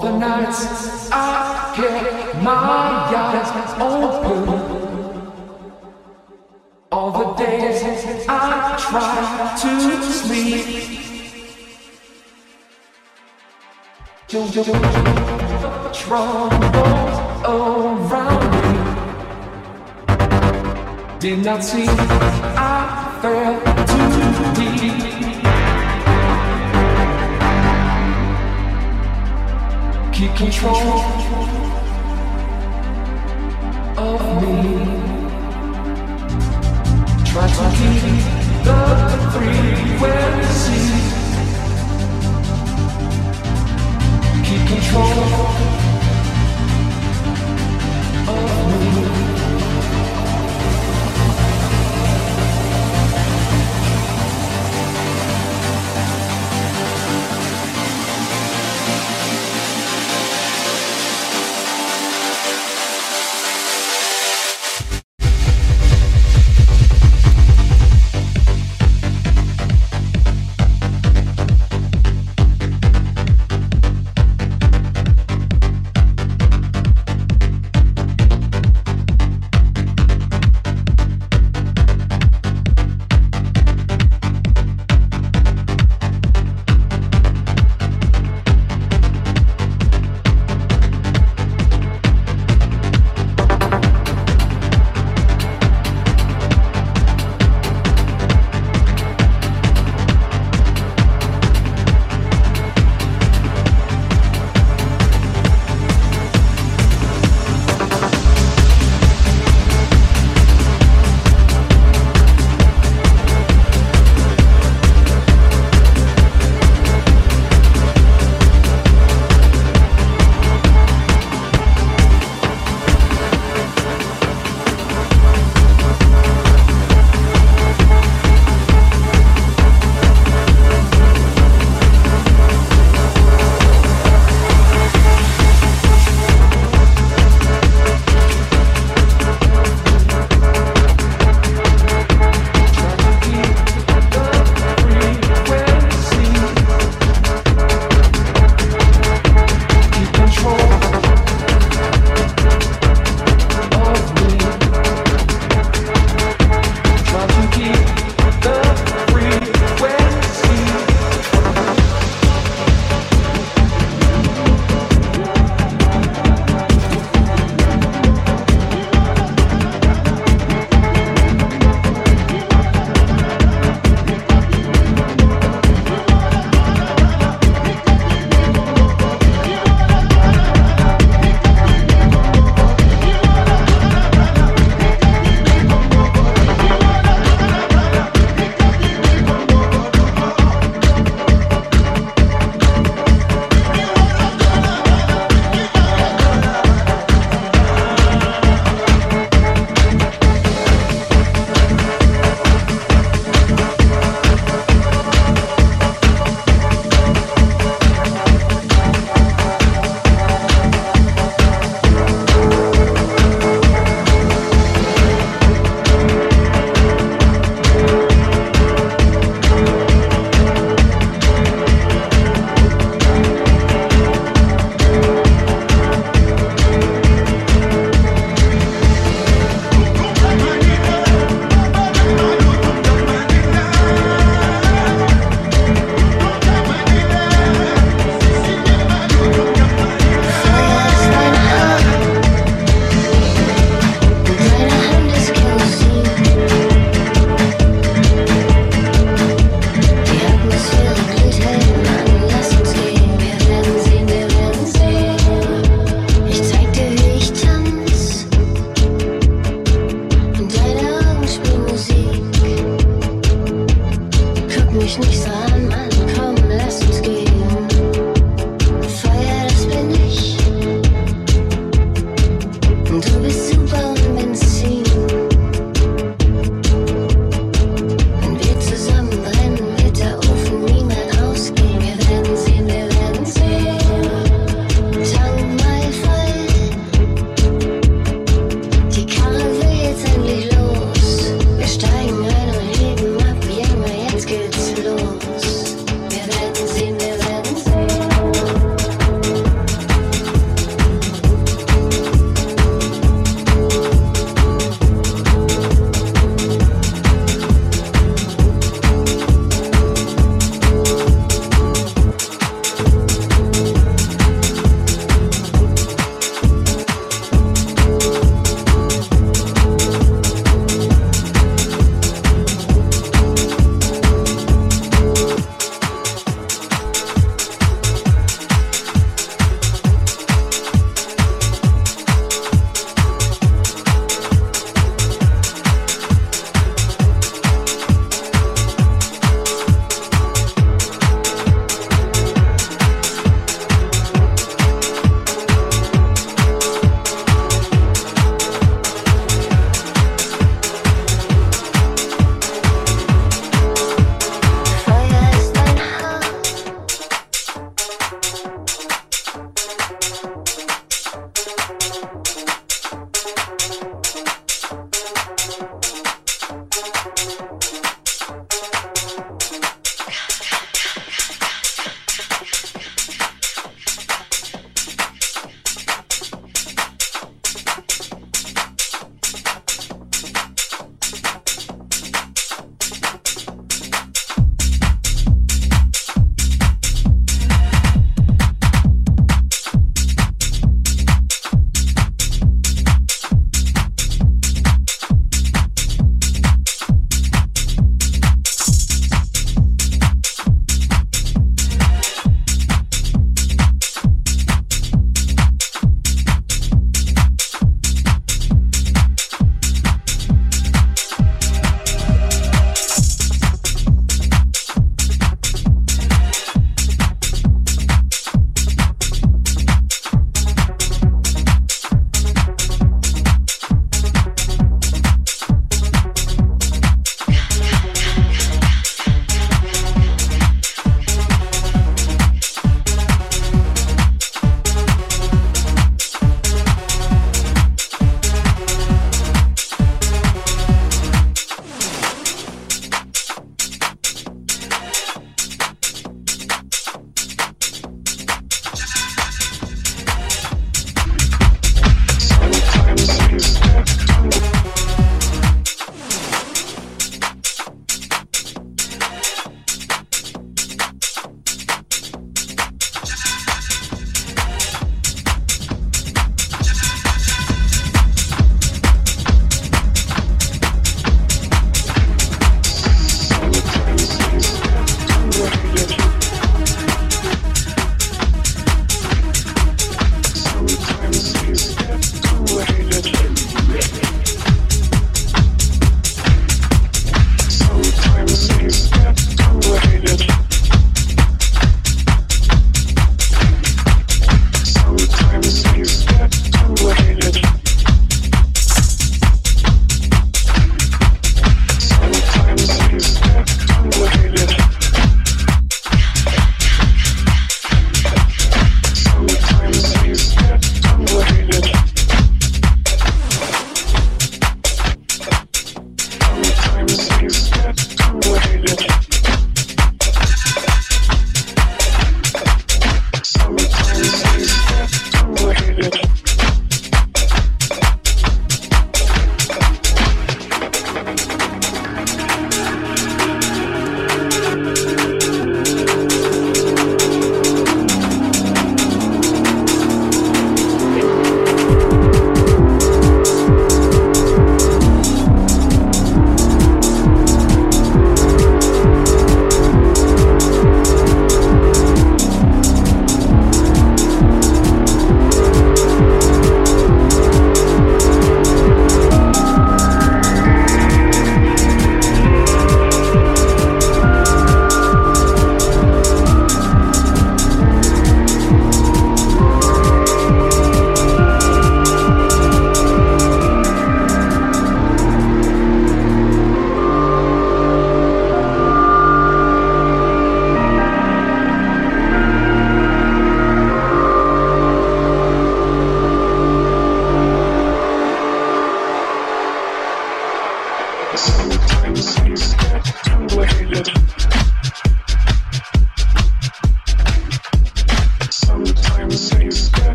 the nights I kept my eyes open. All the days I tried to sleep. Troubles around me did not see I fell too deep. control of me. Try to keep the. Keep control.